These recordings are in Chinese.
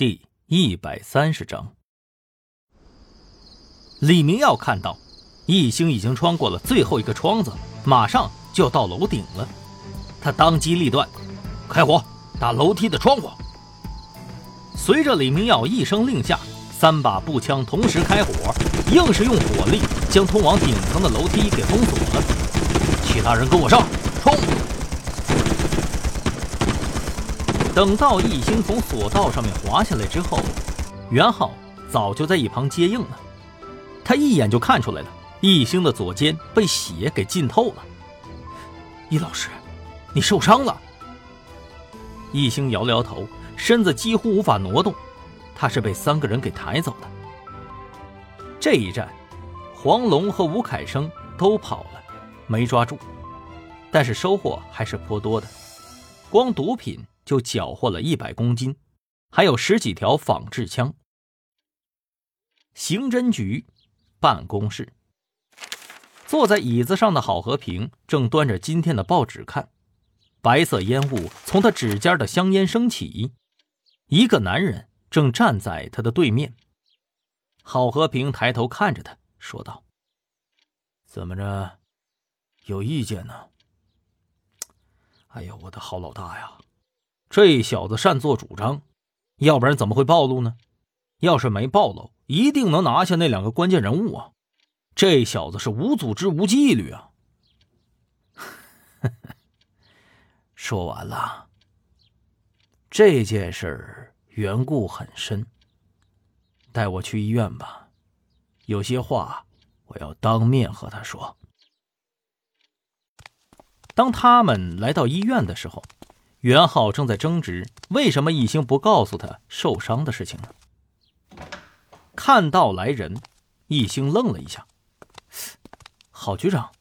第一百三十章，李明耀看到易星已经穿过了最后一个窗子，马上就要到楼顶了。他当机立断，开火打楼梯的窗户。随着李明耀一声令下，三把步枪同时开火，硬是用火力将通往顶层的楼梯给封锁了。其他人跟我上，冲！等到易星从索道上面滑下来之后，袁浩早就在一旁接应了。他一眼就看出来了，易星的左肩被血给浸透了。易老师，你受伤了。易星摇了摇头，身子几乎无法挪动。他是被三个人给抬走的。这一战，黄龙和吴凯生都跑了，没抓住，但是收获还是颇多的，光毒品。就缴获了一百公斤，还有十几条仿制枪。刑侦局办公室，坐在椅子上的郝和平正端着今天的报纸看，白色烟雾从他指尖的香烟升起。一个男人正站在他的对面。郝和平抬头看着他，说道：“怎么着，有意见呢？”哎呀，我的好老大呀！这小子擅作主张，要不然怎么会暴露呢？要是没暴露，一定能拿下那两个关键人物啊！这小子是无组织无纪律啊！说完了，这件事儿缘故很深，带我去医院吧，有些话我要当面和他说。当他们来到医院的时候。袁浩正在争执，为什么易星不告诉他受伤的事情呢？看到来人，易星愣了一下：“郝局长，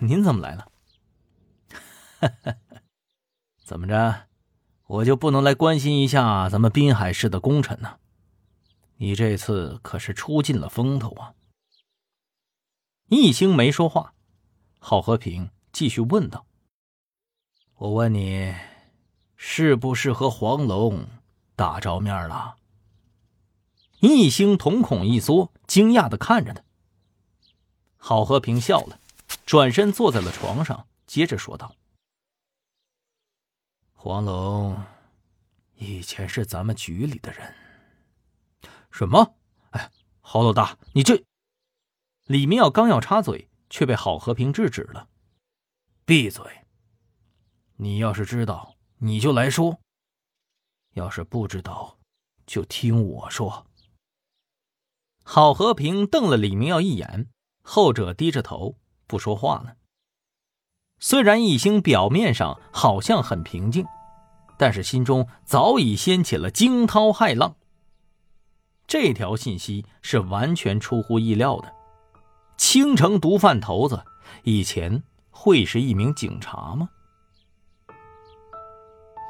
您怎么来了？”“ 怎么着，我就不能来关心一下咱们滨海市的功臣呢？你这次可是出尽了风头啊！”易星没说话，郝和平继续问道：“我问你。”是不是和黄龙打着面了？易星瞳孔一缩，惊讶的看着他。郝和平笑了，转身坐在了床上，接着说道：“黄龙以前是咱们局里的人。”什么？哎，郝老大，你这……李明耀刚要插嘴，却被郝和平制止了。闭嘴！你要是知道……你就来说，要是不知道，就听我说。郝和平瞪了李明耀一眼，后者低着头不说话了。虽然易星表面上好像很平静，但是心中早已掀起了惊涛骇浪。这条信息是完全出乎意料的。青城毒贩头子以前会是一名警察吗？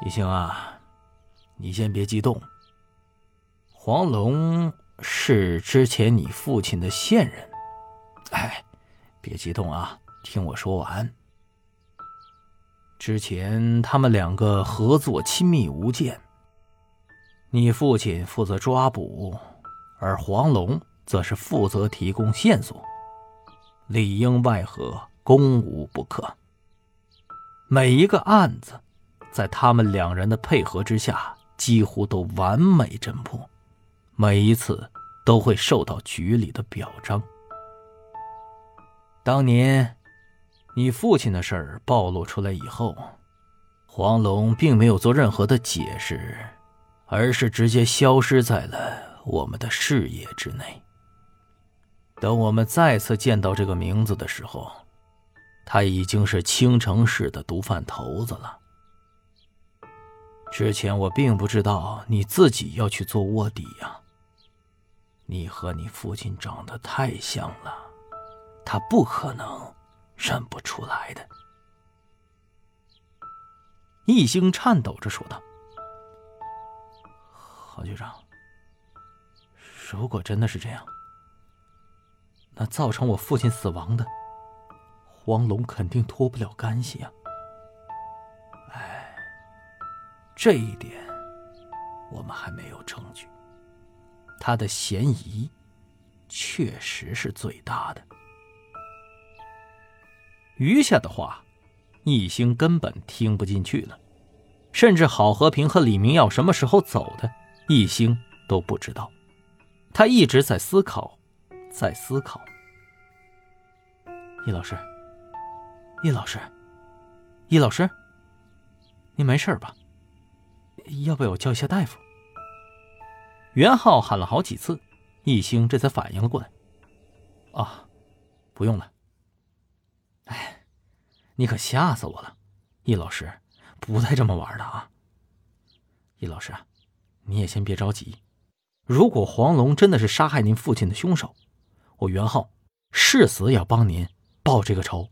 一星啊，你先别激动。黄龙是之前你父亲的线人，哎，别激动啊，听我说完。之前他们两个合作亲密无间，你父亲负责抓捕，而黄龙则是负责提供线索，里应外合，攻无不克。每一个案子。在他们两人的配合之下，几乎都完美侦破，每一次都会受到局里的表彰。当年，你父亲的事儿暴露出来以后，黄龙并没有做任何的解释，而是直接消失在了我们的视野之内。等我们再次见到这个名字的时候，他已经是青城市的毒贩头子了。之前我并不知道你自己要去做卧底呀。你和你父亲长得太像了，他不可能认不出来的。易星颤抖着说道：“郝局长，如果真的是这样，那造成我父亲死亡的黄龙肯定脱不了干系啊。”这一点，我们还没有证据。他的嫌疑确实是最大的。余下的话，易兴根本听不进去了，甚至郝和平和李明耀什么时候走的，易兴都不知道。他一直在思考，在思考。易老师，易老师，易老师，您没事吧？要不要我叫一下大夫？袁浩喊了好几次，易兴这才反应了过来。啊，不用了。哎，你可吓死我了，易老师，不带这么玩的啊！易老师，你也先别着急。如果黄龙真的是杀害您父亲的凶手，我袁浩誓死也要帮您报这个仇。